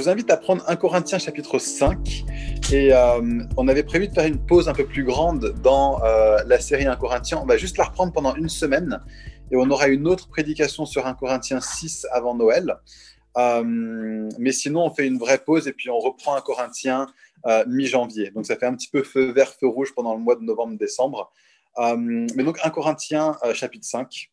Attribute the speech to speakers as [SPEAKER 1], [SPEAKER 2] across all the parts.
[SPEAKER 1] Vous invite à prendre 1 Corinthiens chapitre 5. Et euh, on avait prévu de faire une pause un peu plus grande dans euh, la série 1 Corinthiens. On va juste la reprendre pendant une semaine. Et on aura une autre prédication sur 1 Corinthiens 6 avant Noël. Euh, mais sinon, on fait une vraie pause et puis on reprend 1 Corinthiens mi-janvier. Donc ça fait un petit peu feu vert, feu rouge pendant le mois de novembre-décembre. mais donc 1 Corinthiens chapitre 5.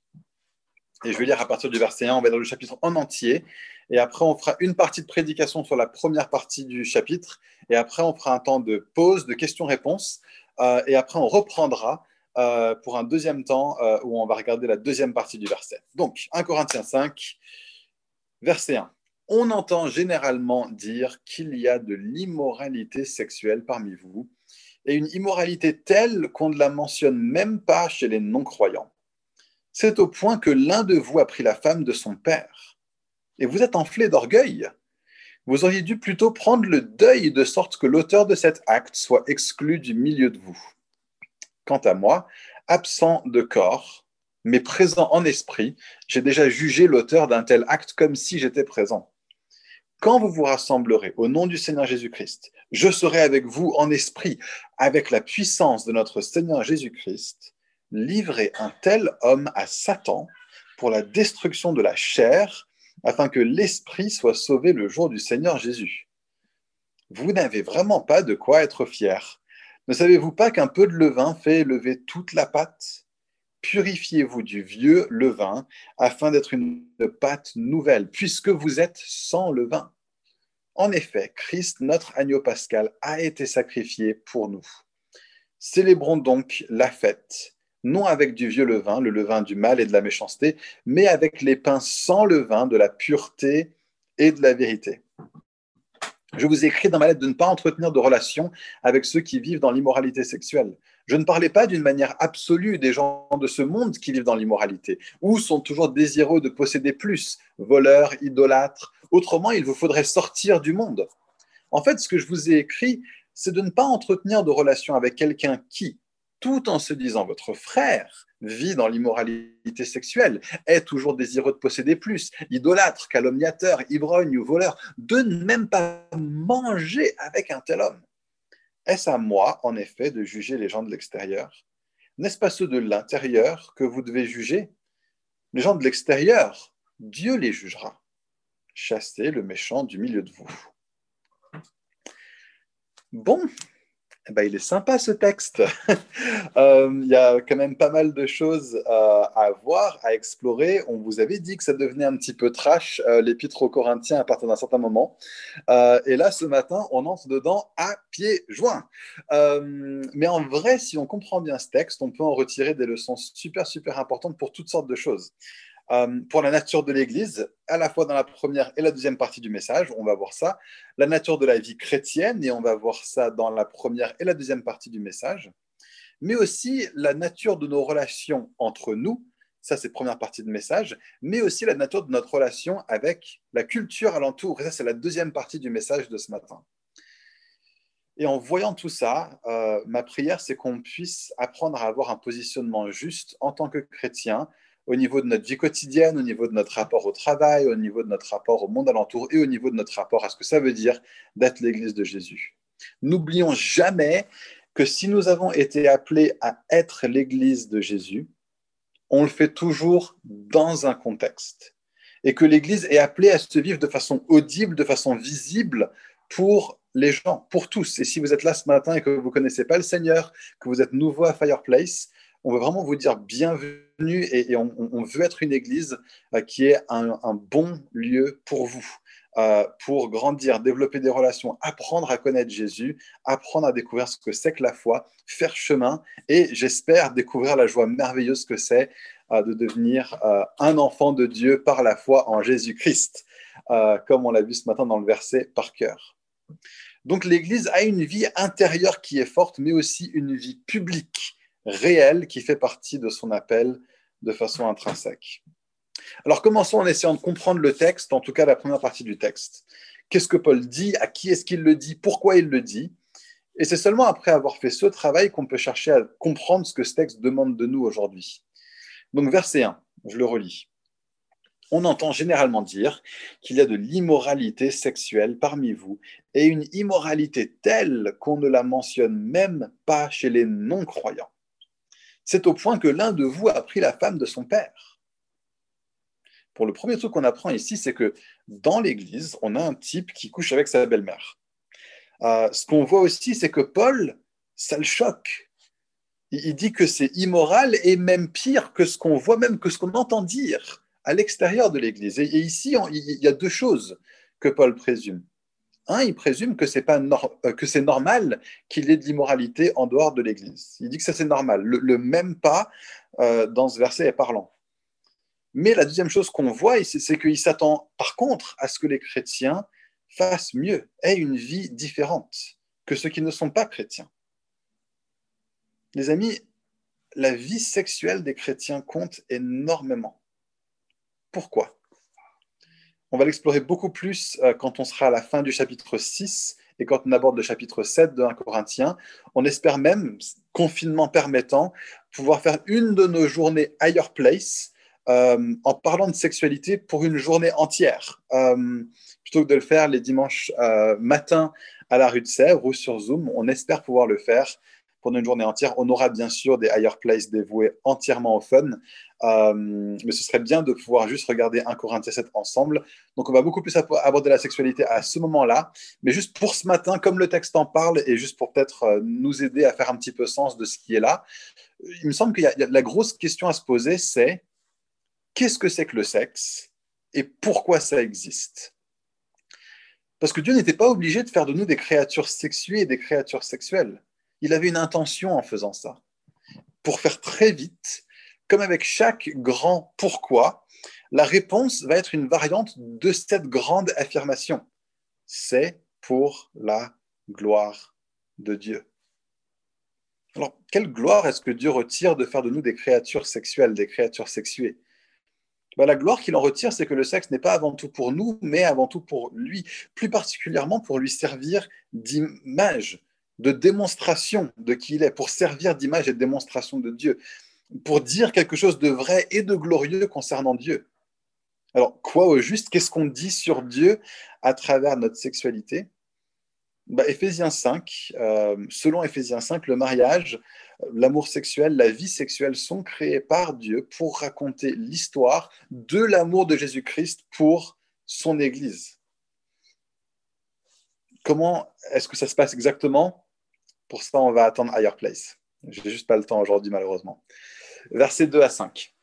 [SPEAKER 1] Et je vais lire à partir du verset 1, on va dans le chapitre en entier. Et après, on fera une partie de prédication sur la première partie du chapitre. Et après, on fera un temps de pause, de questions-réponses. Euh, et après, on reprendra euh, pour un deuxième temps euh, où on va regarder la deuxième partie du verset. Donc, 1 Corinthiens 5, verset 1. On entend généralement dire qu'il y a de l'immoralité sexuelle parmi vous, et une immoralité telle qu'on ne la mentionne même pas chez les non-croyants. C'est au point que l'un de vous a pris la femme de son père et vous êtes enflé d'orgueil. Vous auriez dû plutôt prendre le deuil de sorte que l'auteur de cet acte soit exclu du milieu de vous. Quant à moi, absent de corps, mais présent en esprit, j'ai déjà jugé l'auteur d'un tel acte comme si j'étais présent. Quand vous vous rassemblerez au nom du Seigneur Jésus-Christ, je serai avec vous en esprit, avec la puissance de notre Seigneur Jésus-Christ, livrer un tel homme à Satan pour la destruction de la chair, afin que l'esprit soit sauvé le jour du Seigneur Jésus. Vous n'avez vraiment pas de quoi être fier. Ne savez-vous pas qu'un peu de levain fait lever toute la pâte? Purifiez-vous du vieux levain afin d'être une pâte nouvelle, puisque vous êtes sans levain. En effet, Christ, notre agneau pascal, a été sacrifié pour nous. Célébrons donc la fête non avec du vieux levain, le levain du mal et de la méchanceté, mais avec les pains sans levain de la pureté et de la vérité. Je vous écris dans ma lettre de ne pas entretenir de relations avec ceux qui vivent dans l'immoralité sexuelle. Je ne parlais pas d'une manière absolue des gens de ce monde qui vivent dans l'immoralité, ou sont toujours désireux de posséder plus, voleurs, idolâtres. Autrement, il vous faudrait sortir du monde. En fait, ce que je vous ai écrit, c'est de ne pas entretenir de relations avec quelqu'un qui, tout en se disant votre frère vit dans l'immoralité sexuelle, est toujours désireux de posséder plus, idolâtre, calomniateur, ivrogne ou voleur, de ne même pas manger avec un tel homme. Est-ce à moi, en effet, de juger les gens de l'extérieur? N'est-ce pas ceux de l'intérieur que vous devez juger? Les gens de l'extérieur, Dieu les jugera. Chassez le méchant du milieu de vous. Bon, eh ben, il est sympa ce texte. Euh, il y a quand même pas mal de choses euh, à voir, à explorer. On vous avait dit que ça devenait un petit peu trash, euh, l'épître aux Corinthiens, à partir d'un certain moment. et là, ce matin, on entre dedans à pieds joints. mais en vrai, si on comprend bien ce texte, on peut en retirer des leçons super, super importantes pour toutes sortes de choses. Euh, pour la nature de l'Église, à la fois dans la première et la deuxième partie du message, on va voir ça. La nature de la vie chrétienne, et on va voir ça dans la première et la deuxième partie du message. Mais aussi la nature de nos relations entre nous, ça c'est première partie du message, mais aussi la nature de notre relation avec la culture alentour, et ça c'est la deuxième partie du message de ce matin. Et en voyant tout ça, euh, ma prière, c'est qu'on puisse apprendre à avoir un positionnement juste en tant que chrétien, au niveau de notre vie quotidienne, au niveau de notre rapport au travail, au niveau de notre rapport au monde alentour et au niveau de notre rapport à ce que ça veut dire d'être l'Église de Jésus. N'oublions jamais que si nous avons été appelés à être l'Église de Jésus, on le fait toujours dans un contexte. Et que l'Église est appelée à se vivre de façon audible, de façon visible pour les gens, pour tous. Et si vous êtes là ce matin et que vous ne connaissez pas le Seigneur, que vous êtes nouveau à Fireplace, on veut vraiment vous dire bienvenue et, on, veut être une église euh, qui est un, bon lieu pour vous, euh, pour grandir, développer des relations, apprendre à connaître Jésus, apprendre à découvrir ce que c'est que la foi, faire chemin et j'espère découvrir la joie merveilleuse que c'est euh, de devenir un enfant de Dieu par la foi en Jésus-Christ, comme on l'a vu ce matin dans le verset par cœur. Donc l'Église a une vie intérieure qui est forte, mais aussi une vie publique réel qui fait partie de son appel de façon intrinsèque. Alors commençons en essayant de comprendre le texte, en tout cas la première partie du texte. Qu'est-ce que Paul dit? À qui est-ce qu'il le dit? Pourquoi il le dit? Et c'est seulement après avoir fait ce travail qu'on peut chercher à comprendre ce que ce texte demande de nous aujourd'hui. Donc verset 1, je le relis. on entend généralement dire qu'il y a de l'immoralité sexuelle parmi vous, et une immoralité telle qu'on ne la mentionne même pas chez les non-croyants. C'est au point que l'un de vous a pris la femme de son père. Pour le premier truc qu'on apprend ici, c'est que dans l'Église, on a un type qui couche avec sa belle-mère. Euh, ce qu'on voit aussi, c'est que Paul, ça le choque. Il dit que c'est immoral et même pire que ce qu'on voit, même que ce qu'on entend dire à l'extérieur de l'Église. Et, ici, il y a deux choses que Paul présume. Un, il présume que c'est pas euh, que c'est normal qu'il ait de l'immoralité en dehors de l'Église. Il dit que ça c'est normal. Le, même pas euh, dans ce verset est parlant. Mais la deuxième chose qu'on voit, c'est qu'il s'attend par contre à ce que les chrétiens fassent mieux, aient une vie différente que ceux qui ne sont pas chrétiens. Les amis, la vie sexuelle des chrétiens compte énormément. Pourquoi? On va l'explorer beaucoup plus euh, quand on sera à la fin du chapitre 6 et quand on aborde le chapitre 7 de 1 Corinthiens. On espère même, confinement permettant, pouvoir faire une de nos journées Higher Place euh, en parlant de sexualité pour une journée entière, euh, plutôt que de le faire les dimanches matin à la rue de Sèvres ou sur Zoom. On espère pouvoir le faire pendant une journée entière. On aura bien sûr des higher places dévoués entièrement au fun, euh, mais ce serait bien de pouvoir juste regarder un Corinthiens 7 ensemble. Donc on va beaucoup plus aborder la sexualité à ce moment-là, mais juste pour ce matin, comme le texte en parle, et juste pour peut-être euh, nous aider à faire un petit peu sens de ce qui est là, il me semble qu'il y, a la grosse question à se poser, c'est qu'est-ce que c'est que le sexe et pourquoi ça existe? Parce que Dieu n'était pas obligé de faire de nous des créatures sexuées et des créatures sexuelles. Il avait une intention en faisant ça. Pour faire très vite, comme avec chaque grand pourquoi, la réponse va être une variante de cette grande affirmation. C'est pour la gloire de Dieu. Alors, quelle gloire est-ce que Dieu retire de faire de nous des créatures sexuelles, des créatures sexuées? Ben, La gloire qu'il en retire, c'est que le sexe n'est pas avant tout pour nous, mais avant tout pour lui, plus particulièrement pour lui servir d'image, de démonstration de qui il est, pour servir d'image et de démonstration de Dieu, pour dire quelque chose de vrai et de glorieux concernant Dieu. Alors, quoi au juste Qu'est-ce qu'on dit sur Dieu à travers notre sexualité? Bah, Éphésiens 5, euh, selon Éphésiens 5, le mariage, l'amour sexuel, la vie sexuelle sont créés par Dieu pour raconter l'histoire de l'amour de Jésus-Christ pour son Église. Comment est-ce que ça se passe exactement? Pour ça, on va attendre Higher Place. Je n'ai juste pas le temps aujourd'hui, malheureusement. Versets 2 à 5.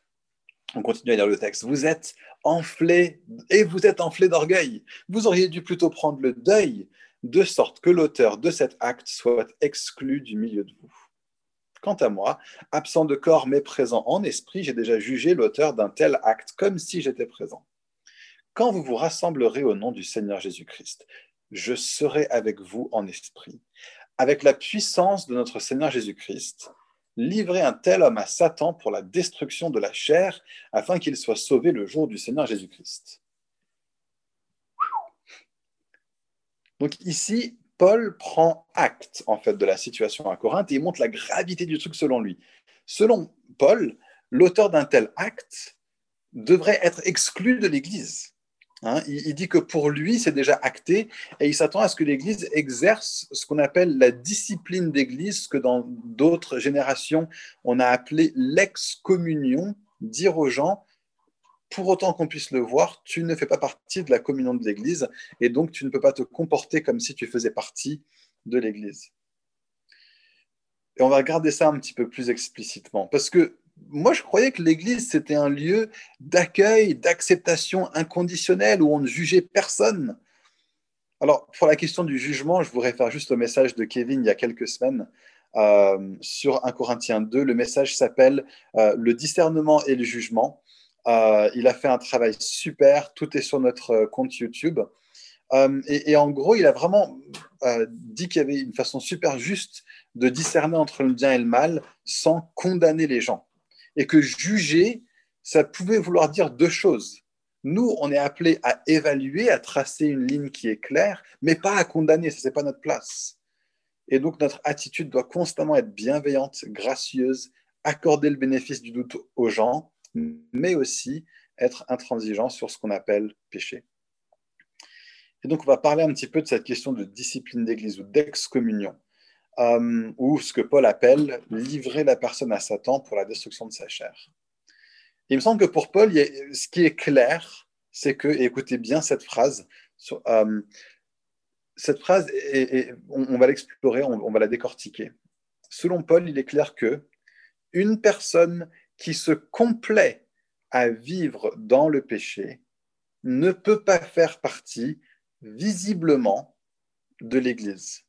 [SPEAKER 1] On continue à lire le texte. Vous êtes enflés et vous êtes enflés d'orgueil. Vous auriez dû plutôt prendre le deuil, de sorte que l'auteur de cet acte soit exclu du milieu de vous. Quant à moi, absent de corps mais présent en esprit, j'ai déjà jugé l'auteur d'un tel acte comme si j'étais présent. Quand vous vous rassemblerez au nom du Seigneur Jésus-Christ, je serai avec vous en esprit avec la puissance de notre Seigneur Jésus-Christ, livrer un tel homme à Satan pour la destruction de la chair, afin qu'il soit sauvé le jour du Seigneur Jésus-Christ. Donc ici, Paul prend acte en fait de la situation à Corinthe et il montre la gravité du truc selon lui. Selon Paul, l'auteur d'un tel acte devrait être exclu de l'Église. Hein, il, dit que pour lui, c'est déjà acté et il s'attend à ce que l'Église exerce ce qu'on appelle la discipline d'Église, ce que dans d'autres générations, on a appelé l'excommunion, dire aux gens, pour autant qu'on puisse le voir, tu ne fais pas partie de la communion de l'Église et donc tu ne peux pas te comporter comme si tu faisais partie de l'Église. Et on va regarder ça un petit peu plus explicitement parce que moi, je croyais que l'Église, c'était un lieu d'accueil, d'acceptation inconditionnelle où on ne jugeait personne. Alors, pour la question du jugement, je voudrais faire juste le message de Kevin il y a quelques semaines euh, sur 1 Corinthiens 2. Le message s'appelle euh, Le discernement et le jugement. Euh, il a fait un travail super. Tout est sur notre compte YouTube. Et, en gros, il a vraiment dit qu'il y avait une façon super juste de discerner entre le bien et le mal sans condamner les gens et que juger, ça pouvait vouloir dire deux choses. Nous, on est appelés à évaluer, à tracer une ligne qui est claire, mais pas à condamner, ce n'est pas notre place. Et donc notre attitude doit constamment être bienveillante, gracieuse, accorder le bénéfice du doute aux gens, mais aussi être intransigeant sur ce qu'on appelle péché. Et donc, on va parler un petit peu de cette question de discipline d'église ou d'excommunion, euh, ou ce que Paul appelle livrer la personne à Satan pour la destruction de sa chair. il me semble que pour Paul, ce qui est clair, c'est que, écoutez bien cette phrase, euh, cette phrase, on, va l'explorer, on, va la décortiquer. Selon Paul, il est clair que une personne qui se complaît à vivre dans le péché ne peut pas faire partie visiblement de l'Église.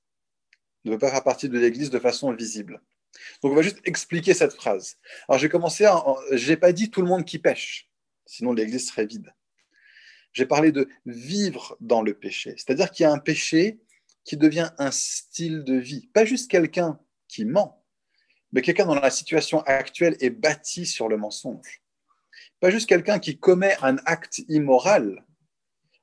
[SPEAKER 1] Ne peut pas faire partie de l'Église de façon visible. Donc on va juste expliquer cette phrase. Alors j'ai commencé à... J'ai pas dit tout le monde qui pêche, sinon l'Église serait vide. J'ai parlé de vivre dans le péché, c'est-à-dire qu'il y a un péché qui devient un style de vie, pas juste quelqu'un qui ment, mais quelqu'un dont la situation actuelle est bâtie sur le mensonge. Pas juste quelqu'un qui commet un acte immoral,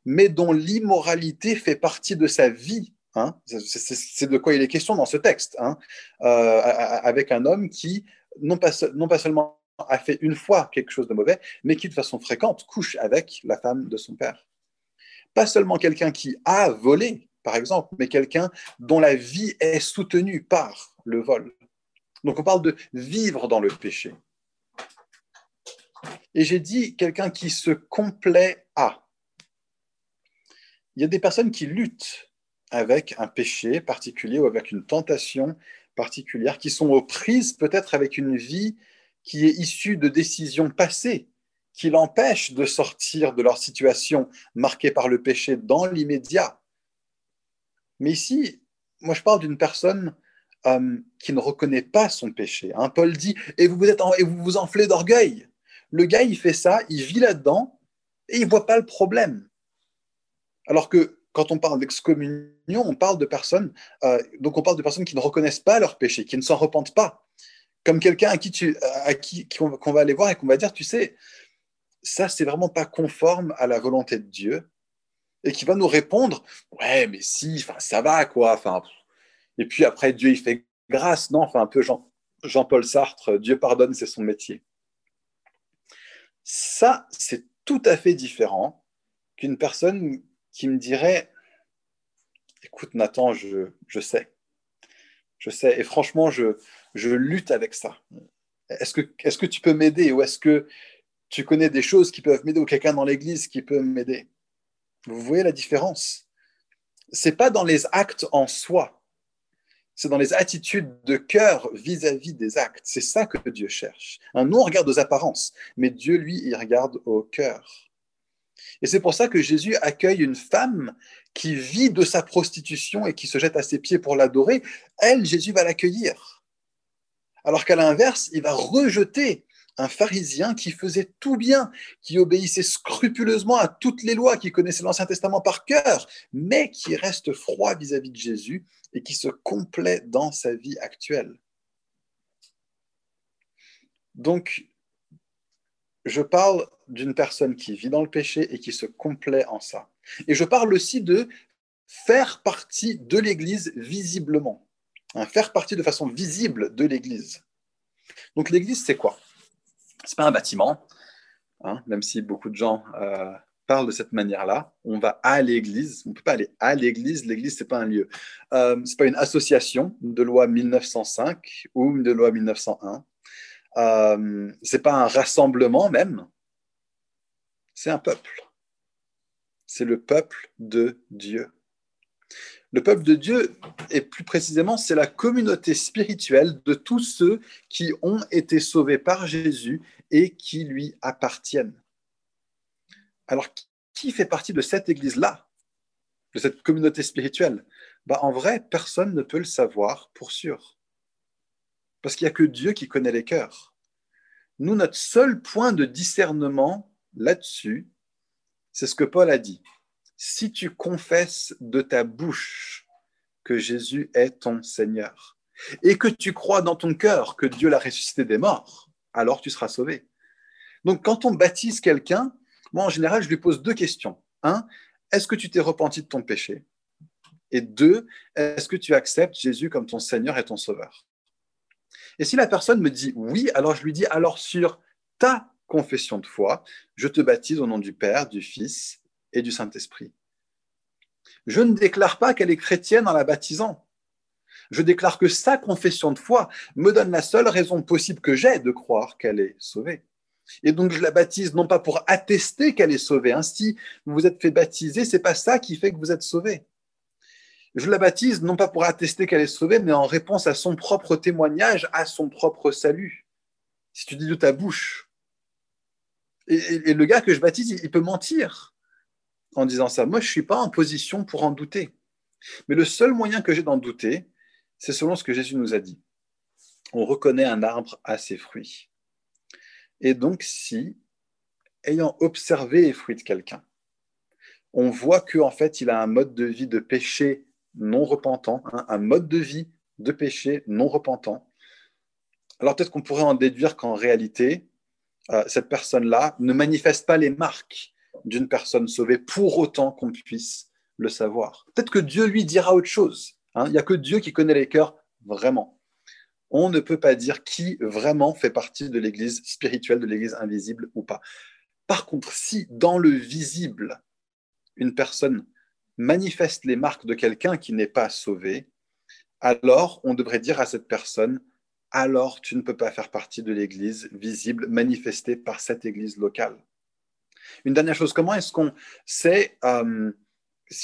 [SPEAKER 1] mais dont l'immoralité fait partie de sa vie. Hein. C'est de quoi il est question dans ce texte, hein. euh, avec un homme qui, non pas, non pas seulement a fait une fois quelque chose de mauvais, mais qui de façon fréquente couche avec la femme de son père. Pas seulement quelqu'un qui a volé, par exemple, mais quelqu'un dont la vie est soutenue par le vol. Donc on parle de vivre dans le péché. Et j'ai dit quelqu'un qui se complaît à. Il y a des personnes qui luttent avec un péché particulier ou avec une tentation particulière, qui sont aux prises peut-être avec une vie qui est issue de décisions passées, qui l'empêchent de sortir de leur situation marquée par le péché dans l'immédiat. Mais ici, moi je parle d'une personne euh, qui ne reconnaît pas son péché. Hein. Paul dit, et vous vous, êtes et vous vous enflez d'orgueil. Le gars, il fait ça, il vit là-dedans, et il ne voit pas le problème. Alors que quand on parle d'excommunion, on parle de personnes, euh, donc on parle de personnes qui ne reconnaissent pas leur péché, qui ne s'en repentent pas. Comme quelqu'un à qui, tu, à qui qu'on va aller voir et qu'on va dire, tu sais, ça, c'est vraiment pas conforme à la volonté de Dieu. Et qui va nous répondre, ouais, mais si, ça va, quoi. Enfin, et puis après, Dieu, il fait grâce, non Enfin, un peu Jean, Jean-Paul Sartre, Dieu pardonne, c'est son métier. Ça, c'est tout à fait différent qu'une personne qui me dirait, écoute Nathan, je, sais, je sais, et franchement, je, lutte avec ça. Est-ce que, tu peux m'aider ou est-ce que tu connais des choses qui peuvent m'aider ou quelqu'un dans l'église qui peut m'aider? Vous voyez la différence? C'est pas dans les actes en soi c'est dans les attitudes de cœur vis-à-vis des actes. C'est ça que Dieu cherche. nous, on regarde aux apparences, mais Dieu, lui, il regarde au cœur. Et c'est pour ça que Jésus accueille une femme qui vit de sa prostitution et qui se jette à ses pieds pour l'adorer. Elle, Jésus va l'accueillir. Alors qu'à l'inverse, il va rejeter un pharisien qui faisait tout bien, qui obéissait scrupuleusement à toutes les lois, qui connaissait l'Ancien Testament par cœur, mais qui reste froid vis-à-vis de Jésus et qui se complaît dans sa vie actuelle. Donc, je parle d'une personne qui vit dans le péché et qui se complaît en ça. Et je parle aussi de faire partie de l'Église visiblement, hein, faire partie de façon visible de l'Église. Donc l'Église, c'est quoi? C'est pas un bâtiment, hein, même si beaucoup de gens euh, parlent de cette manière-là. On va à l'église. On ne peut pas aller à l'église. L'église, c'est pas un lieu. Euh, c'est pas une association de loi 1905 ou de loi 1901. Euh, c'est pas un rassemblement même. C'est un peuple. C'est le peuple de Dieu. Le peuple de Dieu, et plus précisément, c'est la communauté spirituelle de tous ceux qui ont été sauvés par Jésus et qui lui appartiennent. Alors, qui fait partie de cette église-là, de cette communauté spirituelle? Bah, En vrai, personne ne peut le savoir pour sûr. Parce qu'il n'y a que Dieu qui connaît les cœurs. Nous, notre seul point de discernement là-dessus, c'est ce que Paul a dit si tu confesses de ta bouche que Jésus est ton Seigneur et que tu crois dans ton cœur que Dieu l'a ressuscité des morts, alors tu seras sauvé. Donc quand on baptise quelqu'un, moi en général, je lui pose deux questions. Un, est-ce que tu t'es repenti de ton péché? Et deux, est-ce que tu acceptes Jésus comme ton Seigneur et ton Sauveur? Et si la personne me dit oui, alors je lui dis alors sur ta confession de foi, je te baptise au nom du Père, du Fils et du Saint-Esprit. Je ne déclare pas qu'elle est chrétienne en la baptisant. Je déclare que sa confession de foi me donne la seule raison possible que j'ai de croire qu'elle est sauvée. Et donc je la baptise non pas pour attester qu'elle est sauvée. Ainsi, vous vous êtes fait baptiser, c'est pas ça qui fait que vous êtes sauvé. Je la baptise non pas pour attester qu'elle est sauvée, mais en réponse à son propre témoignage, à son propre salut. Si tu dis de ta bouche. Et, le gars que je baptise, il, peut mentir en disant ça. Moi, je ne suis pas en position pour en douter. Mais le seul moyen que j'ai d'en douter, c'est selon ce que Jésus nous a dit. On reconnaît un arbre à ses fruits. Et donc, si, ayant observé les fruits de quelqu'un, on voit qu'en fait, il a un mode de vie de péché non repentant, hein, un mode de vie de péché non repentant, alors peut-être qu'on pourrait en déduire qu'en réalité, euh, cette personne-là ne manifeste pas les marques d'une personne sauvée pour autant qu'on puisse le savoir. Peut-être que Dieu lui dira autre chose. Hein. Il n'y a que Dieu qui connaît les cœurs vraiment on ne peut pas dire qui vraiment fait partie de l'Église spirituelle, de l'Église invisible ou pas. Par contre, si dans le visible, une personne manifeste les marques de quelqu'un qui n'est pas sauvé, alors on devrait dire à cette personne, alors tu ne peux pas faire partie de l'Église visible manifestée par cette Église locale. Une dernière chose, comment est-ce qu'on sait euh,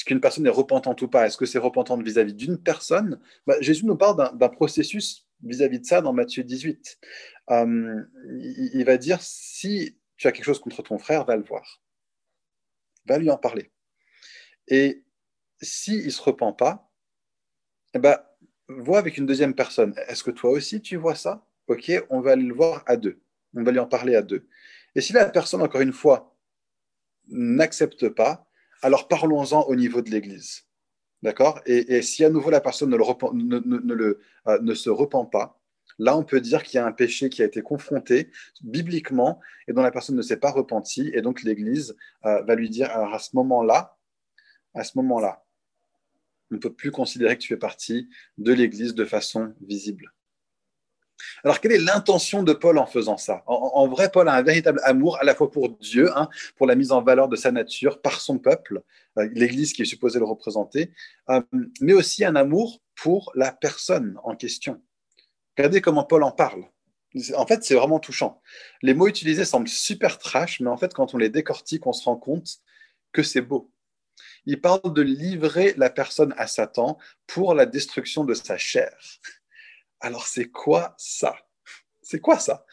[SPEAKER 1] qu'une personne est repentante ou pas? Est-ce que c'est repentante vis-à-vis d'une personne? Bah, Jésus nous parle d'un processus vis-à-vis de ça dans Matthieu 18. Euh, il, va dire, si tu as quelque chose contre ton frère, va le voir. Va lui en parler. Et s'il ne se repent pas, eh ben, vois avec une deuxième personne. Est-ce que toi aussi tu vois ça? Ok, on va aller le voir à deux. On va lui en parler à deux. Et si la personne, encore une fois, n'accepte pas, alors parlons-en au niveau de l'Église. D'accord? Et, si à nouveau la personne ne, euh, ne, se repent pas, là on peut dire qu'il y a un péché qui a été confronté bibliquement et dont la personne ne s'est pas repentie. Et donc l'Église euh, va lui dire à ce moment-là, à ce moment-là, on ne peut plus considérer que tu fais partie de l'Église de façon visible. Alors, quelle est l'intention de Paul en faisant ça? En, vrai, Paul a un véritable amour à la fois pour Dieu, hein, pour la mise en valeur de sa nature, par son peuple, euh, l'Église qui est supposée le représenter, euh, mais aussi un amour pour la personne en question. Regardez comment Paul en parle. En fait, c'est vraiment touchant. Les mots utilisés semblent super trash, mais en fait, quand on les décortique, on se rend compte que c'est beau. Il parle de livrer la personne à Satan pour la destruction de sa chair. Alors c'est quoi ça? C'est quoi ça?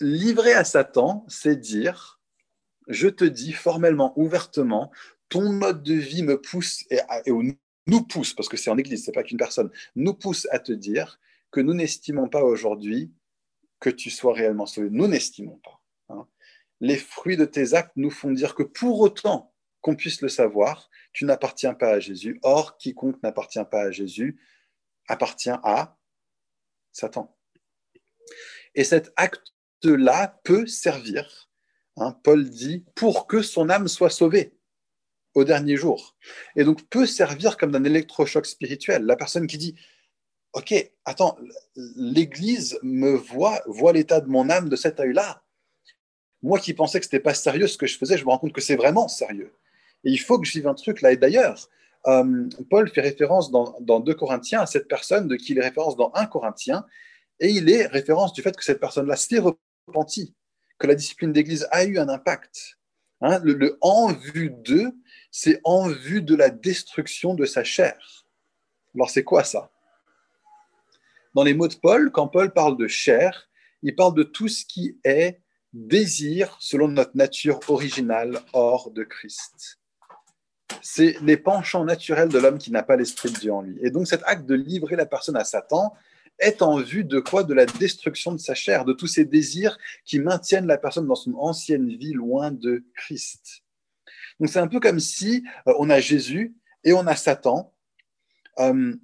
[SPEAKER 1] Livrer à Satan, c'est dire, je te dis formellement, ouvertement, ton mode de vie me pousse et, nous pousse, parce que c'est en Église, c'est pas qu'une personne, nous pousse à te dire que nous n'estimons pas aujourd'hui que tu sois réellement sauvé. Nous n'estimons pas. Hein. Les fruits de tes actes nous font dire que pour autant qu'on puisse le savoir, tu n'appartiens pas à Jésus. Or, quiconque n'appartient pas à Jésus appartient à Satan. Et cet acte-là peut servir, hein, Paul dit, pour que son âme soit sauvée au dernier jour. Et donc peut servir comme d'un électrochoc spirituel. La personne qui dit, OK, attends, l'Église me voit, voit l'état de mon âme de cet œil-là. Moi qui pensais que ce n'était pas sérieux ce que je faisais, je me rends compte que c'est vraiment sérieux. Et il faut que je vive un truc là. Et d'ailleurs, euh, Paul fait référence dans, dans 2 Corinthiens à cette personne de qui il est référence dans 1 Corinthien, et il est référence du fait que cette personne-là s'est repentie, que la discipline d'Église a eu un impact. Hein, le, en vue d'eux, c'est en vue de la destruction de sa chair. Alors c'est quoi ça? Dans les mots de Paul, quand Paul parle de chair, il parle de tout ce qui est désir selon notre nature originale hors de Christ c'est les penchants naturels de l'homme qui n'a pas l'esprit de Dieu en lui. Et donc cet acte de livrer la personne à Satan est en vue de quoi? De la destruction de sa chair, de tous ces désirs qui maintiennent la personne dans son ancienne vie loin de Christ. Donc c'est un peu comme si euh, on a Jésus et on a Satan euh,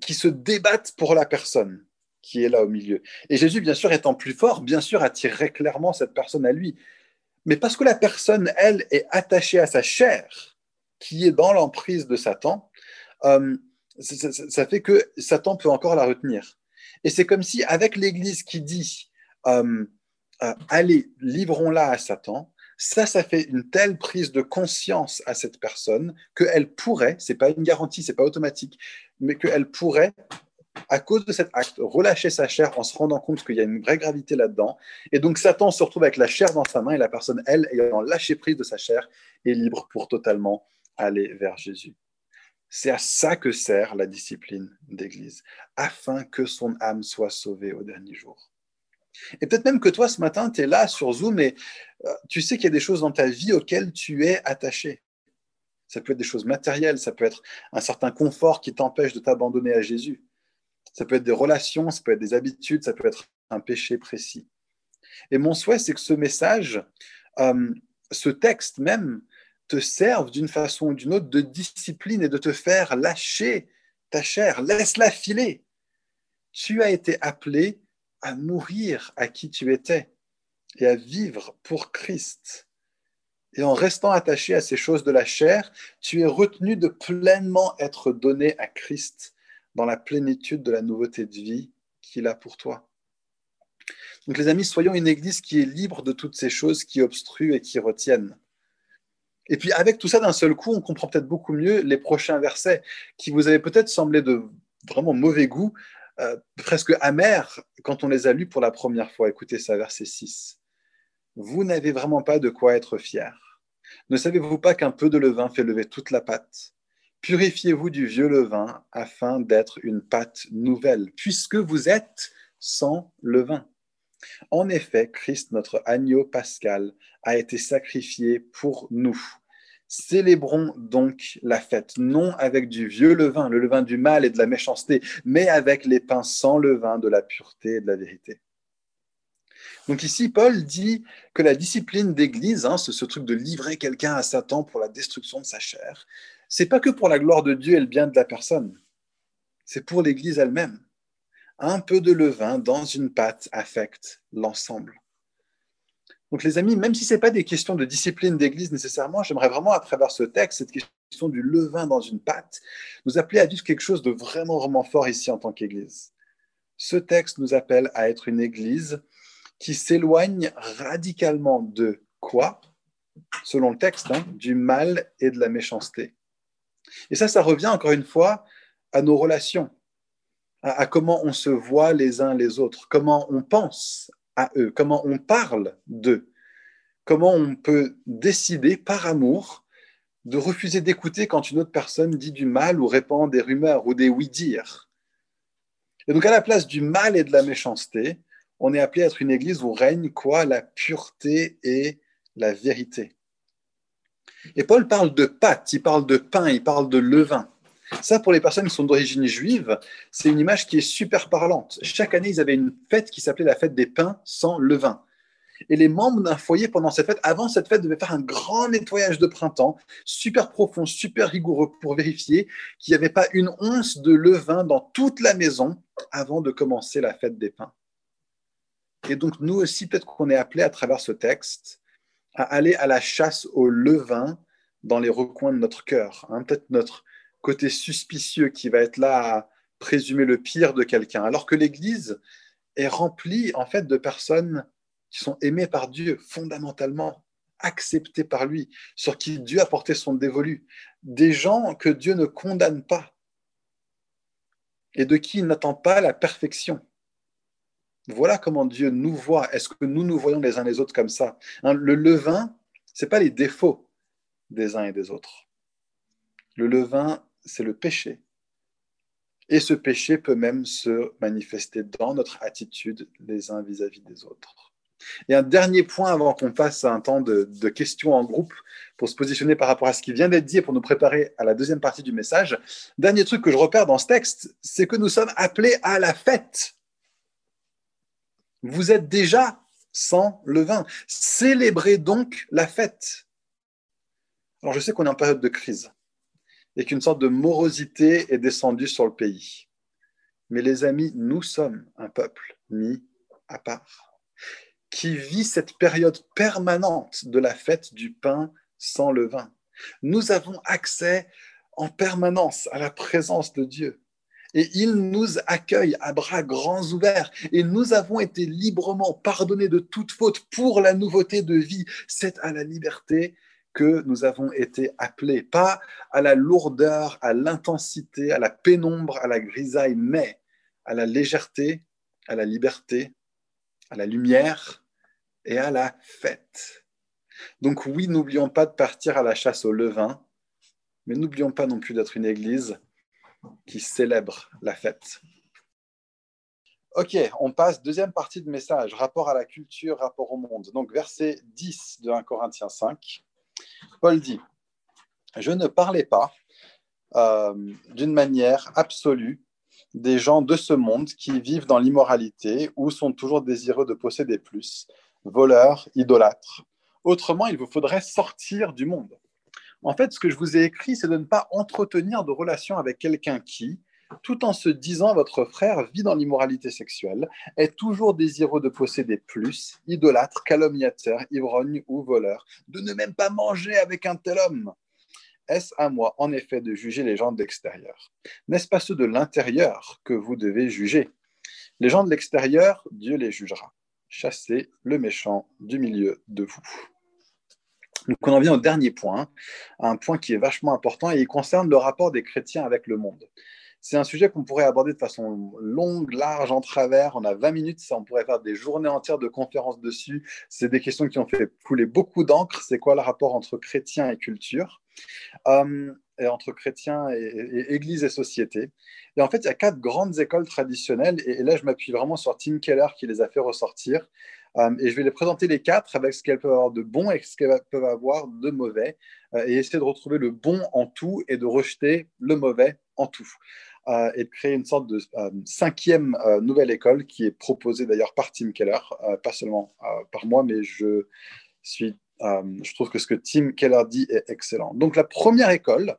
[SPEAKER 1] qui se débattent pour la personne qui est là au milieu. Et Jésus, bien sûr, étant plus fort, bien sûr, attirerait clairement cette personne à lui. Mais parce que la personne, elle, est attachée à sa chair, qui est dans l'emprise de Satan, euh, ça, fait que Satan peut encore la retenir. Et c'est comme si avec l'Église qui dit, euh, euh, allez, livrons-la à Satan. Ça, ça fait une telle prise de conscience à cette personne qu'elle pourrait, c'est pas une garantie, c'est pas automatique, mais qu'elle pourrait, à cause de cet acte, relâcher sa chair en se rendant compte qu'il y a une vraie gravité là-dedans. Et donc Satan se retrouve avec la chair dans sa main et la personne, elle, ayant lâché prise de sa chair, est libre pour totalement aller vers Jésus. C'est à ça que sert la discipline d'Église, afin que son âme soit sauvée au dernier jour. Et peut-être même que toi, ce matin, tu es là sur Zoom et euh, tu sais qu'il y a des choses dans ta vie auxquelles tu es attaché. Ça peut être des choses matérielles, ça peut être un certain confort qui t'empêche de t'abandonner à Jésus. Ça peut être des relations, ça peut être des habitudes, ça peut être un péché précis. Et mon souhait, c'est que ce message, euh, ce texte même, te serve d'une façon ou d'une autre de discipline et de te faire lâcher ta chair. Laisse-la filer. Tu as été appelé à mourir à qui tu étais et à vivre pour Christ. Et en restant attaché à ces choses de la chair, tu es retenu de pleinement être donné à Christ dans la plénitude de la nouveauté de vie qu'il a pour toi. Donc les amis, soyons une église qui est libre de toutes ces choses qui obstruent et qui retiennent. Et puis avec tout ça d'un seul coup, on comprend peut-être beaucoup mieux les prochains versets qui vous avaient peut-être semblé de vraiment mauvais goût, euh, presque amers quand on les a lus pour la première fois. Écoutez ça, verset 6. Vous n'avez vraiment pas de quoi être fier. Ne savez-vous pas qu'un peu de levain fait lever toute la pâte? Purifiez-vous du vieux levain afin d'être une pâte nouvelle, puisque vous êtes sans levain. En effet, Christ, notre agneau pascal, a été sacrifié pour nous. Célébrons donc la fête, non avec du vieux levain, le levain du mal et de la méchanceté, mais avec les pains sans levain de la pureté et de la vérité. Donc ici, Paul dit que la discipline d'Église, hein, ce, truc de livrer quelqu'un à Satan pour la destruction de sa chair, c'est pas que pour la gloire de Dieu et le bien de la personne, c'est pour l'Église elle-même un peu de levain dans une pâte affecte l'ensemble. Donc les amis, même si ce n'est pas des questions de discipline d'église nécessairement, j'aimerais vraiment à travers ce texte, cette question du levain dans une pâte, nous appeler à vivre quelque chose de vraiment, vraiment fort ici en tant qu'église. Ce texte nous appelle à être une église qui s'éloigne radicalement de quoi? Selon le texte, hein, du mal et de la méchanceté. Et ça, ça revient encore une fois à nos relations à, comment on se voit les uns les autres, comment on pense à eux, comment on parle d'eux, comment on peut décider par amour de refuser d'écouter quand une autre personne dit du mal ou répand des rumeurs ou des oui-dire. Et donc à la place du mal et de la méchanceté, on est appelé à être une église où règne quoi? La pureté et la vérité. Et Paul parle de pâte, il parle de pain, il parle de levain. Ça, pour les personnes qui sont d'origine juive, c'est une image qui est super parlante. Chaque année, ils avaient une fête qui s'appelait la fête des pains sans levain. Et les membres d'un foyer, pendant cette fête, avant cette fête, devaient faire un grand nettoyage de printemps, super profond, super rigoureux, pour vérifier qu'il n'y avait pas une once de levain dans toute la maison avant de commencer la fête des pains. Et donc, nous aussi, peut-être qu'on est appelé à travers ce texte à aller à la chasse au levain dans les recoins de notre cœur. Hein. peut-être notre, côté suspicieux qui va être là à présumer le pire de quelqu'un, alors que l'Église est remplie en fait de personnes qui sont aimées par Dieu fondamentalement, acceptées par lui, sur qui Dieu a porté son dévolu, des gens que Dieu ne condamne pas et de qui il n'attend pas la perfection. Voilà comment Dieu nous voit. Est-ce que nous nous voyons les uns les autres comme ça? Hein, Le levain, ce n'est pas les défauts des uns et des autres. Le levain, c'est le péché. Et ce péché peut même se manifester dans notre attitude les uns vis-à-vis des autres. Et un dernier point avant qu'on passe à un temps de, questions en groupe pour se positionner par rapport à ce qui vient d'être dit et pour nous préparer à la deuxième partie du message. Dernier truc que je repère dans ce texte, c'est que nous sommes appelés à la fête. Vous êtes déjà sans levain. Célébrez donc la fête. Alors je sais qu'on est en période de crise et qu'une sorte de morosité est descendue sur le pays. Mais les amis, nous sommes un peuple mis à part, qui vit cette période permanente de la fête du pain sans levain. Nous avons accès en permanence à la présence de Dieu. Et il nous accueille à bras grands ouverts. Et nous avons été librement pardonnés de toute faute pour la nouveauté de vie. C'est à la liberté que nous avons été appelés, pas à la lourdeur, à l'intensité, à la pénombre, à la grisaille, mais à la légèreté, à la liberté, à la lumière et à la fête. Donc oui, n'oublions pas de partir à la chasse au levain, mais n'oublions pas non plus d'être une église qui célèbre la fête. Ok, on passe deuxième partie de message, rapport à la culture, rapport au monde. Donc verset 10 de 1 Corinthiens 5. Paul dit, je ne parlais pas euh, d'une manière absolue des gens de ce monde qui vivent dans l'immoralité ou sont toujours désireux de posséder plus, voleurs, idolâtres. Autrement, il vous faudrait sortir du monde. En fait, ce que je vous ai écrit, c'est de ne pas entretenir de relations avec quelqu'un qui, tout en se disant votre frère vit dans l'immoralité sexuelle, est toujours désireux de posséder plus, idolâtre, calomniateur, ivrogne ou voleur, de ne même pas manger avec un tel homme. Est-ce à moi, en effet, de juger les gens de l'extérieur? N'est-ce pas ceux de l'intérieur que vous devez juger? Les gens de l'extérieur, Dieu les jugera. Chassez le méchant du milieu de vous. Donc on en vient au dernier point, un point qui est vachement important et il concerne le rapport des chrétiens avec le monde. C'est un sujet qu'on pourrait aborder de façon longue, large, en travers. On a 20 minutes, ça, on pourrait faire des journées entières de conférences dessus. C'est des questions qui ont fait couler beaucoup d'encre. C'est quoi le rapport entre chrétiens et culture? Euh, et entre chrétiens et, église et société. Et en fait, il y a quatre grandes écoles traditionnelles. Et, là, je m'appuie vraiment sur Tim Keller qui les a fait ressortir. Euh, et je vais les présenter les quatre avec ce qu'elles peuvent avoir de bon et ce qu'elles peuvent avoir de mauvais. Euh, et essayer de retrouver le bon en tout et de rejeter le mauvais en tout. Euh, et de créer une sorte de euh, cinquième euh, nouvelle école qui est proposée d'ailleurs par Tim Keller, pas seulement par moi, mais je suis je trouve que ce que Tim Keller dit est excellent. Donc la première école,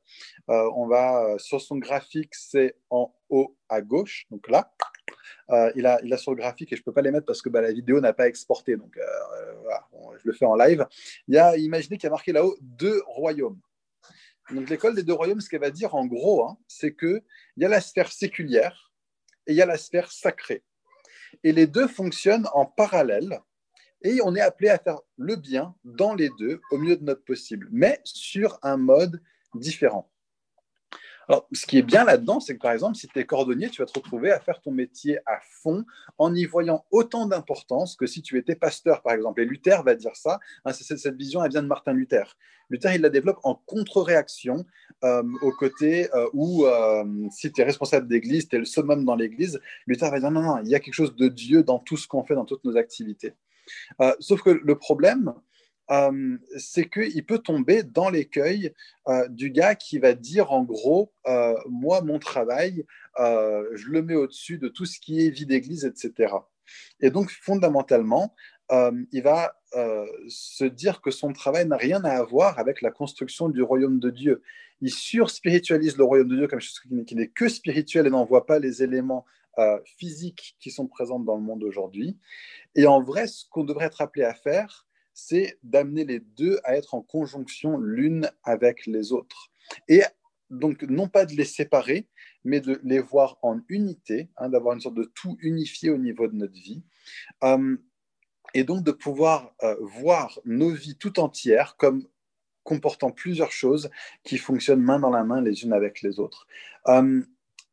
[SPEAKER 1] on va sur son graphique, c'est en haut à gauche, donc là. il, a, il a sur le graphique et je ne peux pas les mettre parce que bah, la vidéo n'a pas exporté, donc voilà, je le fais en live. Il y a, imaginez qu'il y a marqué là-haut deux royaumes. Donc l'école des deux royaumes, ce qu'elle va dire en gros, hein, c'est qu'il y a la sphère séculière et il y a la sphère sacrée. Et les deux fonctionnent en parallèle et on est appelé à faire le bien dans les deux au mieux de notre possible, mais sur un mode différent. Alors, ce qui est bien là-dedans, c'est que par exemple, si tu es cordonnier, tu vas te retrouver à faire ton métier à fond en y voyant autant d'importance que si tu étais pasteur, par exemple. Et Luther va dire ça. Hein, cette vision, elle vient de Martin Luther. Luther, il la développe en contre-réaction euh, au côté euh, où, euh, si tu es responsable d'église, tu es le summum dans l'église, Luther va dire non, non, il y a quelque chose de Dieu dans tout ce qu'on fait, dans toutes nos activités. sauf que le problème, euh, c'est qu'il peut tomber dans l'écueil euh, du gars qui va dire en gros, euh, moi, mon travail, je le mets au-dessus de tout ce qui est vie d'église, etc. Et donc, fondamentalement, il va se dire que son travail n'a rien à voir avec la construction du royaume de Dieu. Il surspiritualise le royaume de Dieu comme chose qui n'est que spirituel et n'envoie pas les éléments physiques qui sont présents dans le monde aujourd'hui. Et en vrai, ce qu'on devrait être appelé à faire, c'est d'amener les deux à être en conjonction l'une avec les autres. Et donc, non pas de les séparer, mais de les voir en unité, hein, d'avoir une sorte de tout unifié au niveau de notre vie. Euh, et donc de pouvoir euh, voir nos vies tout entières comme comportant plusieurs choses qui fonctionnent main dans la main les unes avec les autres. Euh,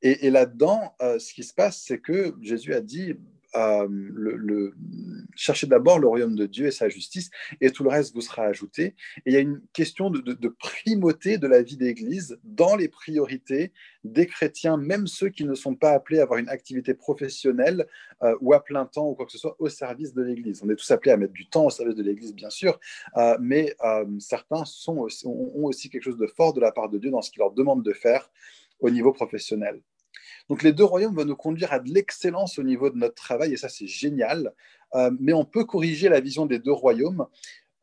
[SPEAKER 1] et, et là-dedans, ce qui se passe, c'est que Jésus a dit, euh, cherchez d'abord le royaume de Dieu et sa justice, et tout le reste vous sera ajouté. Et il y a une question de, primauté de la vie d'Église dans les priorités des chrétiens, même ceux qui ne sont pas appelés à avoir une activité professionnelle euh, ou à plein temps ou quoi que ce soit au service de l'Église. On est tous appelés à mettre du temps au service de l'Église, bien sûr, euh, mais certains sont ont aussi quelque chose de fort de la part de Dieu dans ce qu'il leur demande de faire au niveau professionnel. Donc les deux royaumes vont nous conduire à de l'excellence au niveau de notre travail, et ça c'est génial. Euh, mais on peut corriger la vision des deux royaumes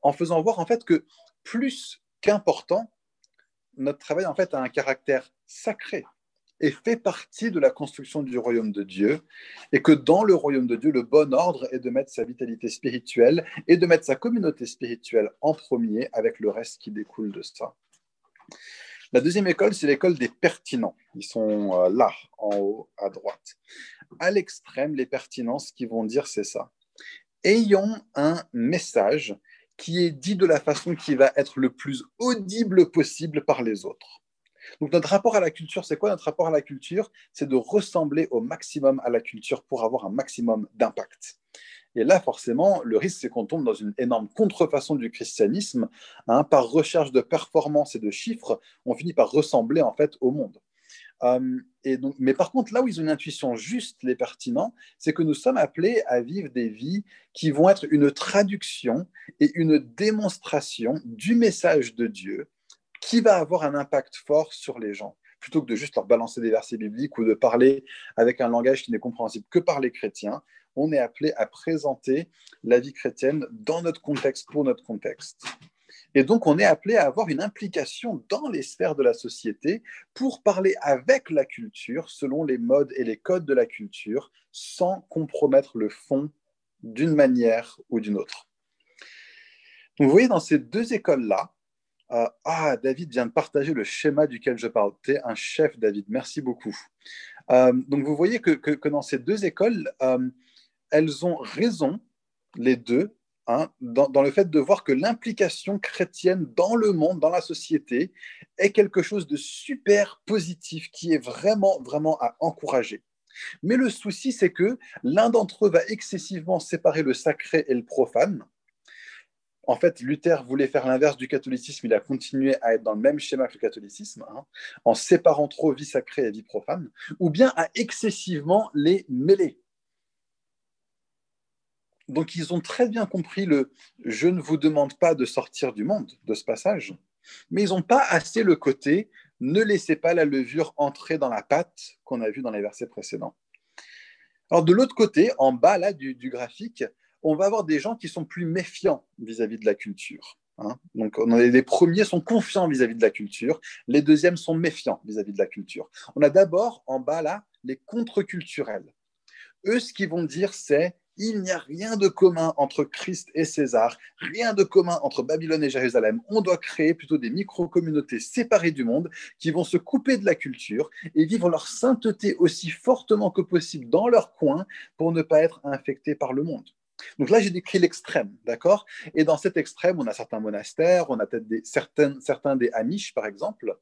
[SPEAKER 1] en faisant voir en fait que plus qu'important, notre travail en fait a un caractère sacré et fait partie de la construction du royaume de Dieu, et que dans le royaume de Dieu, le bon ordre est de mettre sa vitalité spirituelle et de mettre sa communauté spirituelle en premier avec le reste qui découle de ça. La deuxième école, c'est l'école des pertinents. Ils sont euh, là, en haut, à droite. À l'extrême, les pertinents, ce qu'ils vont dire, c'est ça. Ayons un message qui est dit de la façon qui va être le plus audible possible par les autres. Donc notre rapport à la culture, c'est quoi? Notre rapport à la culture, c'est de ressembler au maximum à la culture pour avoir un maximum d'impact. Et là, forcément, le risque, c'est qu'on tombe dans une énorme contrefaçon du christianisme. Hein. par recherche de performance et de chiffres, on finit par ressembler en fait au monde. Donc, mais par contre, là où ils ont une intuition juste, les pertinents, c'est que nous sommes appelés à vivre des vies qui vont être une traduction et une démonstration du message de Dieu qui va avoir un impact fort sur les gens plutôt que de juste leur balancer des versets bibliques ou de parler avec un langage qui n'est compréhensible que par les chrétiens, on est appelé à présenter la vie chrétienne dans notre contexte, pour notre contexte. Et donc, on est appelé à avoir une implication dans les sphères de la société pour parler avec la culture selon les modes et les codes de la culture sans compromettre le fond d'une manière ou d'une autre. Vous voyez, dans ces deux écoles-là, euh, ah, David vient de partager le schéma duquel je parle. Tu es un chef, David. Merci beaucoup. Euh, donc, vous voyez que, dans ces deux écoles, euh, elles ont raison, les deux, hein, dans, le fait de voir que l'implication chrétienne dans le monde, dans la société, est quelque chose de super positif, qui est vraiment, vraiment à encourager. Mais le souci, c'est que l'un d'entre eux va excessivement séparer le sacré et le profane. En fait, Luther voulait faire l'inverse du catholicisme, il a continué à être dans le même schéma que le catholicisme, hein, en séparant trop vie sacrée et vie profane, ou bien à excessivement les mêler. Donc ils ont très bien compris le je ne vous demande pas de sortir du monde de ce passage, mais ils n'ont pas assez le côté ne laissez pas la levure entrer dans la pâte qu'on a vu dans les versets précédents. Alors de l'autre côté, en bas là du, graphique, on va avoir des gens qui sont plus méfiants vis-à-vis de la culture. Hein. Donc on les premiers sont confiants vis-à-vis de la culture, les deuxièmes sont méfiants vis-à-vis -vis de la culture. On a d'abord en bas là les contre-culturels. Eux, ce qu'ils vont dire, c'est il n'y a rien de commun entre Christ et César, rien de commun entre Babylone et Jérusalem. On doit créer plutôt des micro-communautés séparées du monde qui vont se couper de la culture et vivre leur sainteté aussi fortement que possible dans leur coin pour ne pas être infectés par le monde. Donc là, j'ai décrit l'extrême, d'accord? Et dans cet extrême, on a certains monastères, on a peut-être certains, certains des Amish, par exemple.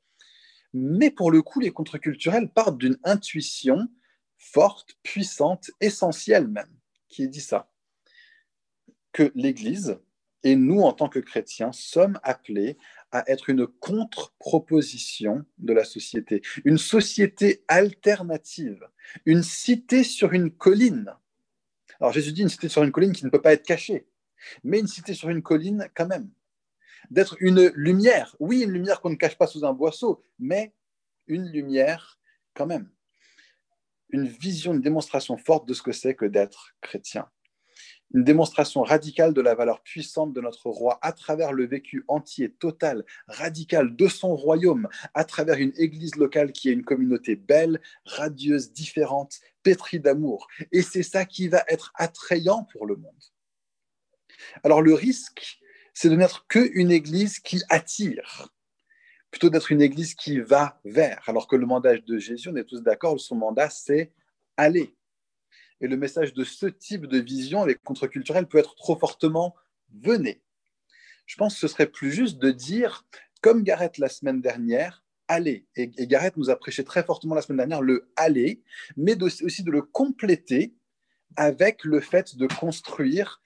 [SPEAKER 1] Mais pour le coup, les contre-culturels partent d'une intuition forte, puissante, essentielle même qui dit ça, que l'Église et nous, en tant que chrétiens, sommes appelés à être une contre-proposition de la société, une société alternative, une cité sur une colline. Alors Jésus dit une cité sur une colline qui ne peut pas être cachée, mais une cité sur une colline quand même. D'être une lumière, oui, une lumière qu'on ne cache pas sous un boisseau, mais une lumière quand même une vision, une démonstration forte de ce que c'est que d'être chrétien. Une démonstration radicale de la valeur puissante de notre roi à travers le vécu entier, total, radical de son royaume, à travers une église locale qui est une communauté belle, radieuse, différente, pétrie d'amour. Et c'est ça qui va être attrayant pour le monde. Alors le risque, c'est de n'être qu'une église qui attire, plutôt d'être une église qui va vers, alors que le mandat de Jésus, on est tous d'accord, son mandat, c'est aller. Et le message de ce type de vision avec contre-culturel peut être trop fortement venez. Je pense que ce serait plus juste de dire, comme Gareth la semaine dernière, allez. Et, Gareth nous a prêché très fortement la semaine dernière le aller, mais aussi de le compléter avec le fait de construire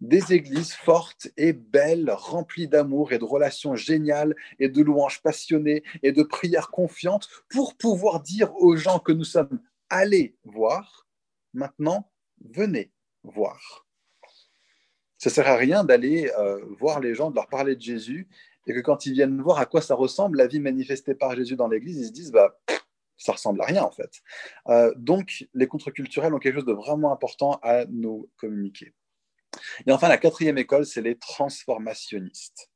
[SPEAKER 1] des églises fortes et belles, remplies d'amour et de relations géniales et de louanges passionnées et de prières confiantes pour pouvoir dire aux gens que nous sommes allés voir, maintenant venez voir. Ça ne sert à rien d'aller euh, voir les gens, de leur parler de Jésus et que quand ils viennent voir à quoi ça ressemble la vie manifestée par Jésus dans l'église, ils se disent bah ça ressemble à rien en fait. Euh, donc les contre-culturels ont quelque chose de vraiment important à nous communiquer. Et enfin, la quatrième école, c'est les transformationnistes.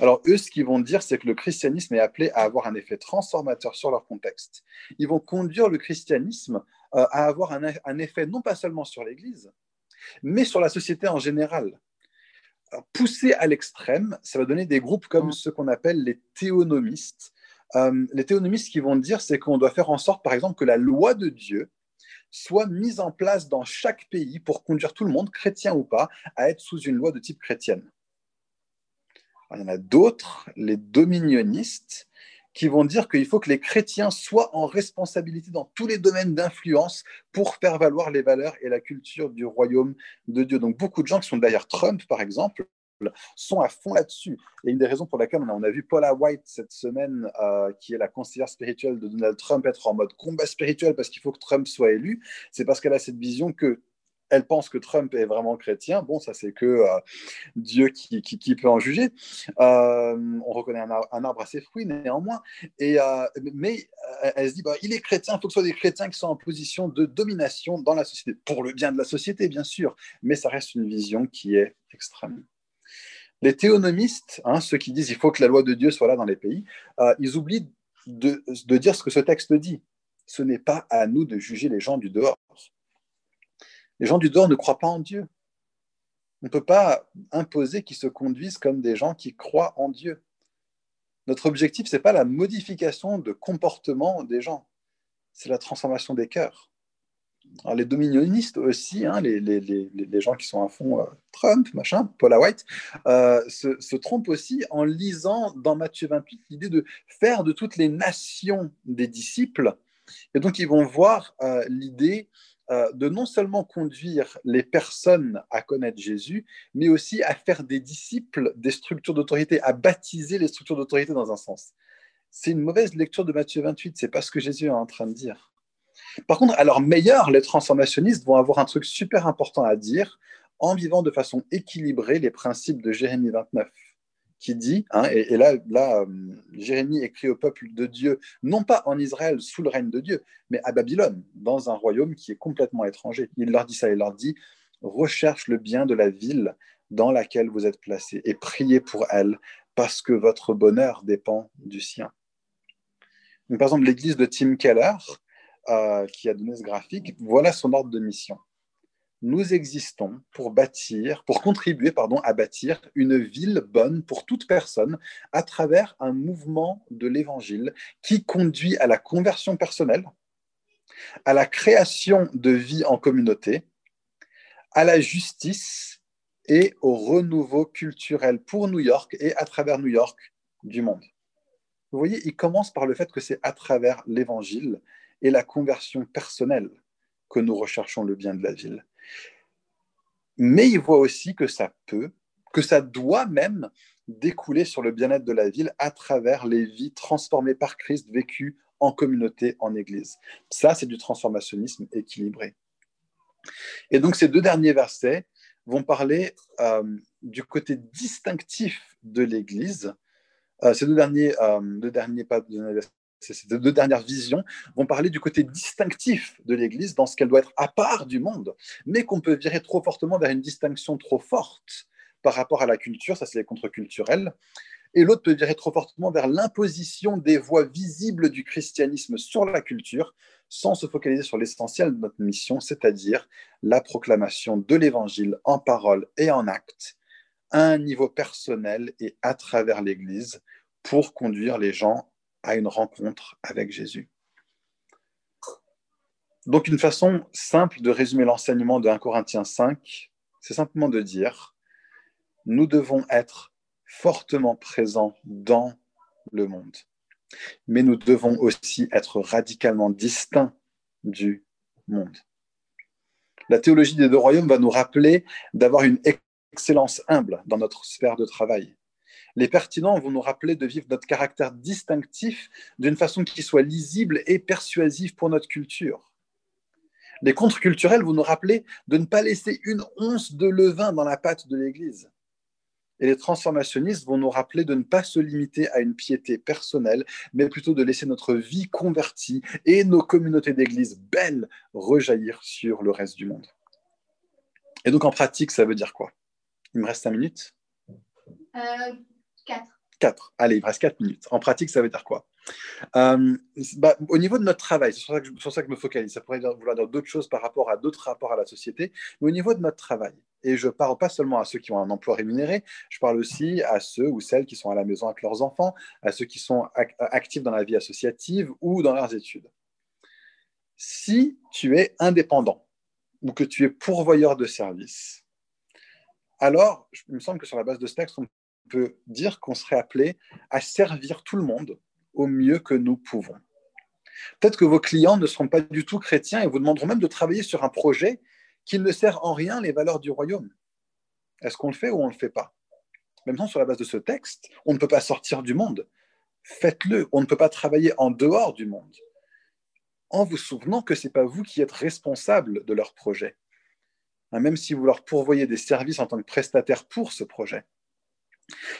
[SPEAKER 1] Alors, eux, ce qu'ils vont dire, c'est que le christianisme est appelé à avoir un effet transformateur sur leur contexte. Ils vont conduire le christianisme euh, à avoir un, effet non pas seulement sur l'Église, mais sur la société en général. Poussé à l'extrême, ça va donner des groupes comme ceux qu'on appelle les théonomistes, Euh, les théonomistes qui vont dire, c'est qu'on doit faire en sorte, par exemple, que la loi de Dieu soit mise en place dans chaque pays pour conduire tout le monde, chrétien ou pas, à être sous une loi de type chrétienne. il y en a d'autres, les dominionnistes, qui vont dire qu'il faut que les chrétiens soient en responsabilité dans tous les domaines d'influence pour faire valoir les valeurs et la culture du royaume de Dieu. Donc beaucoup de gens qui sont derrière Trump, par exemple, sont à fond là-dessus. Et une des raisons pour laquelle on a, vu Paula White cette semaine, euh, qui est la conseillère spirituelle de Donald Trump, être en mode combat spirituel parce qu'il faut que Trump soit élu, c'est parce qu'elle a cette vision que elle pense que Trump est vraiment chrétien. Bon, ça c'est que euh, Dieu qui, peut en juger. Euh, on reconnaît un arbre, à ses fruits néanmoins. Et, mais elle se dit, bah, il est chrétien, il faut que ce soit des chrétiens qui sont en position de domination dans la société, pour le bien de la société bien sûr, mais ça reste une vision qui est extrême. Les théonomistes, hein, ceux qui disent qu'il faut que la loi de Dieu soit là dans les pays, euh, ils oublient de, dire ce que ce texte dit. Ce n'est pas à nous de juger les gens du dehors. Les gens du dehors ne croient pas en Dieu. On ne peut pas imposer qu'ils se conduisent comme des gens qui croient en Dieu. Notre objectif, ce n'est pas la modification de comportement des gens, c'est la transformation des cœurs les dominionistes aussi, hein, les, les, les, gens qui sont à fond euh, Trump, machin, Paula White, euh, se, se, trompent aussi en lisant dans Matthieu 28 l'idée de faire de toutes les nations des disciples. Et donc, ils vont voir euh, l'idée de non seulement conduire les personnes à connaître Jésus, mais aussi à faire des disciples des structures d'autorité, à baptiser les structures d'autorité dans un sens. C'est une mauvaise lecture de Matthieu 28, c'est pas ce que Jésus est en train de dire. Par contre, à leur meilleur, les transformationnistes vont avoir un truc super important à dire en vivant de façon équilibrée les principes de Jérémie 29 qui dit, hein, et, là, euh, Jérémie écrit au peuple de Dieu, non pas en Israël sous le règne de Dieu, mais à Babylone, dans un royaume qui est complètement étranger. Il leur dit ça, il leur dit, recherche le bien de la ville dans laquelle vous êtes placés et priez pour elle, parce que votre bonheur dépend du sien. par exemple, l'église de Tim Keller, euh, qui a donné ce graphique, voilà son ordre de mission. Nous existons pour bâtir, pour contribuer pardon, à bâtir une ville bonne pour toute personne à travers un mouvement de l'évangile qui conduit à la conversion personnelle, à la création de vie en communauté, à la justice et au renouveau culturel pour New York et à travers New York du monde. Vous voyez, il commence par le fait que c'est à travers l'évangile et la conversion personnelle que nous recherchons le bien de la ville. Mais il voit aussi que ça peut, que ça doit même découler sur le bien-être de la ville à travers les vies transformées par Christ vécues en communauté, en Église. Ça, c'est du transformationnisme équilibré. Et donc ces deux derniers versets vont parler euh, du côté distinctif de l'Église. Euh, ces deux derniers, euh, deux derniers, pas, ces deux dernières visions vont parler du côté distinctif de l'Église dans ce qu'elle doit être à part du monde, mais qu'on peut virer trop fortement vers une distinction trop forte par rapport à la culture, ça c'est les contre-culturels, et l'autre peut virer trop fortement vers l'imposition des voies visibles du christianisme sur la culture, sans se focaliser sur l'essentiel de notre mission, c'est-à-dire la proclamation de l'Évangile en parole et en acte, à un niveau personnel et à travers l'Église, pour conduire les gens à une rencontre avec Jésus. Donc une façon simple de résumer l'enseignement de 1 Corinthiens 5, c'est simplement de dire, nous devons être fortement présents dans le monde, mais nous devons aussi être radicalement distincts du monde. La théologie des deux royaumes va nous rappeler d'avoir une excellence humble dans notre sphère de travail, les pertinents vont nous rappeler de vivre notre caractère distinctif d'une façon qui soit lisible et persuasive pour notre culture. Les contre-culturels vont nous rappeler de ne pas laisser une once de levain dans la pâte de l'Église. Et les transformationnistes vont nous rappeler de ne pas se limiter à une piété personnelle, mais plutôt de laisser notre vie convertie et nos communautés d'Église belles rejaillir sur le reste du monde. Et donc en pratique, ça veut dire quoi? Il me reste cinq minutes
[SPEAKER 2] euh, 4.
[SPEAKER 1] 4. Allez, il reste 4 minutes. En pratique, ça veut dire quoi? Euh, bah, Au niveau de notre travail, c'est sur, ça que je me focalise. Ça pourrait vouloir dire d'autres choses par rapport à d'autres rapports à la société. Mais au niveau de notre travail, Et je parle pas seulement à ceux qui ont un emploi rémunéré, je parle aussi à ceux ou celles qui sont à la maison avec leurs enfants, à ceux qui sont actifs dans la vie associative ou dans leurs études. Si tu es indépendant ou que tu es pourvoyeur de services, alors il me semble que sur la base de ce texte, on peut dire qu'on serait appelé à servir tout le monde au mieux que nous pouvons. Peut-être que vos clients ne seront pas du tout chrétiens et vous demanderont même de travailler sur un projet qui ne sert en rien les valeurs du royaume. Est-ce qu'on le fait ou on ne le fait pas? Maintenant, sur la base de ce texte, on ne peut pas sortir du monde. Faites-le. On ne peut pas travailler en dehors du monde. En vous souvenant que ce n'est pas vous qui êtes responsable de leur projet. Hein, même si vous leur pourvoyez des services en tant que prestataire pour ce projet.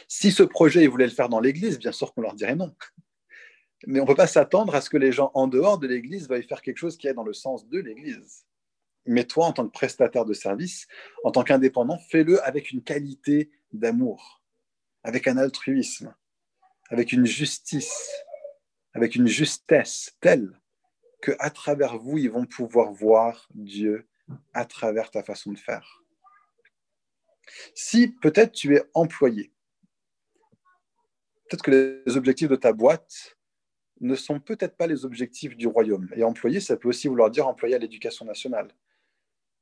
[SPEAKER 1] Si ce projet, ils voulaient le faire dans l'Église, bien sûr qu'on leur dirait non. Mais on ne peut pas s'attendre à ce que les gens en dehors de l'Église veuillent faire quelque chose qui est dans le sens de l'Église. Mais toi, en tant que prestataire de service, en tant qu'indépendant, fais-le avec une qualité d'amour, avec un altruisme, avec une justice, avec une justesse telle que à travers vous, ils vont pouvoir voir Dieu à travers ta façon de faire. Si peut-être tu es employé, peut-être que les objectifs de ta boîte ne sont peut-être pas les objectifs du royaume. Et employé, ça peut aussi vouloir dire employé à l'éducation nationale.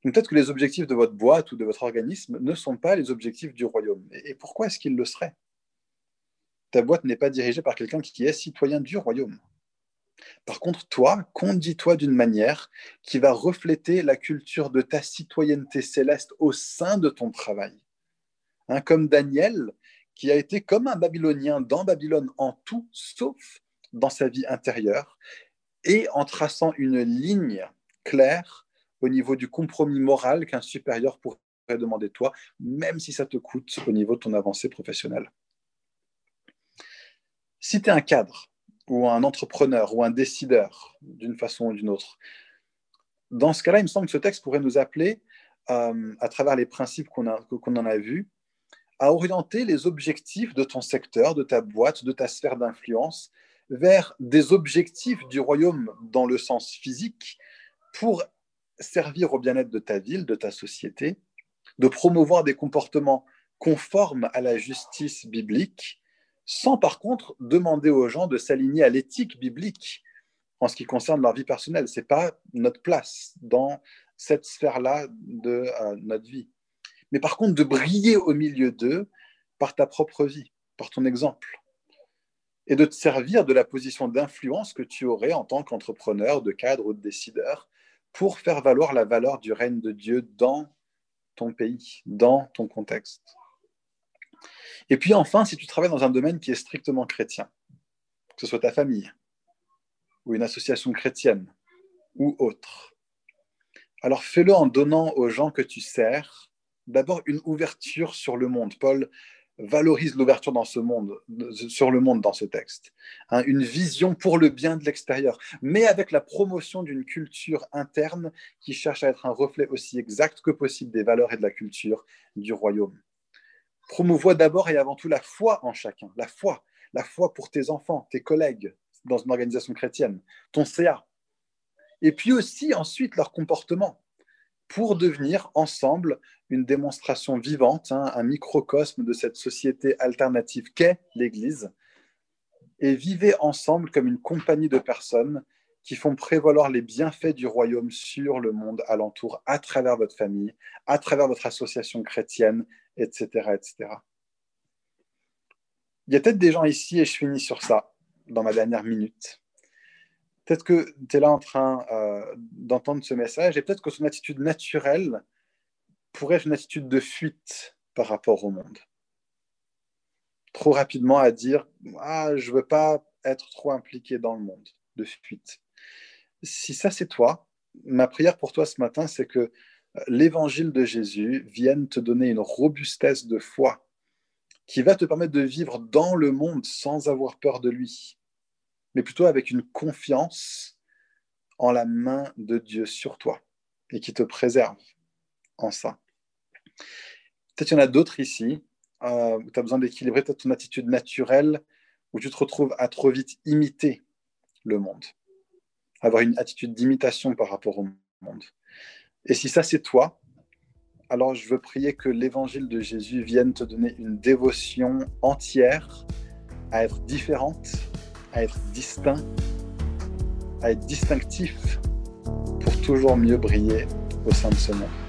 [SPEAKER 1] peut-être que les objectifs de votre boîte ou de votre organisme ne sont pas les objectifs du royaume. Et pourquoi est-ce qu'ils le seraient? Ta boîte n'est pas dirigée par quelqu'un qui est citoyen du royaume. Par contre, toi, conduis-toi d'une manière qui va refléter la culture de ta citoyenneté céleste au sein de ton travail. Hein, comme Daniel, qui a été comme un Babylonien dans Babylone en tout, sauf dans sa vie intérieure, et en traçant une ligne claire au niveau du compromis moral qu'un supérieur pourrait demander de toi, même si ça te coûte au niveau de ton avancée professionnelle. Si tu es un cadre, ou un entrepreneur, ou un décideur, d'une façon ou d'une autre, dans ce cas-là, il me semble que ce texte pourrait nous appeler, euh, à travers les principes qu'on en a vus, à orienter les objectifs de ton secteur, de ta boîte, de ta sphère d'influence vers des objectifs du royaume dans le sens physique pour servir au bien-être de ta ville, de ta société, de promouvoir des comportements conformes à la justice biblique, sans par contre demander aux gens de s'aligner à l'éthique biblique en ce qui concerne leur vie personnelle. Ce n'est pas notre place dans cette sphère-là de euh, notre vie. Mais par contre, de briller au milieu d'eux par ta propre vie, par ton exemple et de te servir de la position d'influence que tu aurais en tant qu'entrepreneur, de cadre ou de décideur pour faire valoir la valeur du règne de Dieu dans ton pays, dans ton contexte. Et puis enfin, si tu travailles dans un domaine qui est strictement chrétien, que ce soit ta famille ou une association chrétienne ou autre, alors fais-le en donnant aux gens que tu sers d'abord une ouverture sur le monde. Paul valorise l'ouverture dans ce monde, sur le monde dans ce texte. Hein, une vision pour le bien de l'extérieur, mais avec la promotion d'une culture interne qui cherche à être un reflet aussi exact que possible des valeurs et de la culture du royaume. Promouvois d'abord et avant tout la foi en chacun, la foi, la foi pour tes enfants, tes collègues dans une organisation chrétienne, ton CA. Et puis aussi ensuite leur comportement pour devenir ensemble une démonstration vivante, hein, un microcosme de cette société alternative qu'est l'Église, et vivez ensemble comme une compagnie de personnes qui font prévaloir les bienfaits du royaume sur le monde alentour, à travers votre famille, à travers votre association chrétienne, etc. etc. Il y a peut-être des gens ici, et je finis sur ça, dans ma dernière minute, Peut-être que tu es là en train euh, d'entendre ce message et peut-être que son attitude naturelle pourrait être une attitude de fuite par rapport au monde. Trop rapidement à dire ah, je ne veux pas être trop impliqué dans le monde, de fuite. Si ça c'est toi, ma prière pour toi ce matin, c'est que euh, l'évangile de Jésus vienne te donner une robustesse de foi qui va te permettre de vivre dans le monde sans avoir peur de lui, mais plutôt avec une confiance en la main de Dieu sur toi et qui te préserve en ça. Peut-être qu'il y en a d'autres ici euh, où tu as besoin d'équilibrer peut-être ton attitude naturelle, où tu te retrouves à trop vite imiter le monde, avoir une attitude d'imitation par rapport au monde. Et si ça c'est toi, Alors je veux prier que l'évangile de Jésus vienne te donner une dévotion entière à être différente, à être distinct, à être distinctif pour toujours mieux briller au sein de ce monde.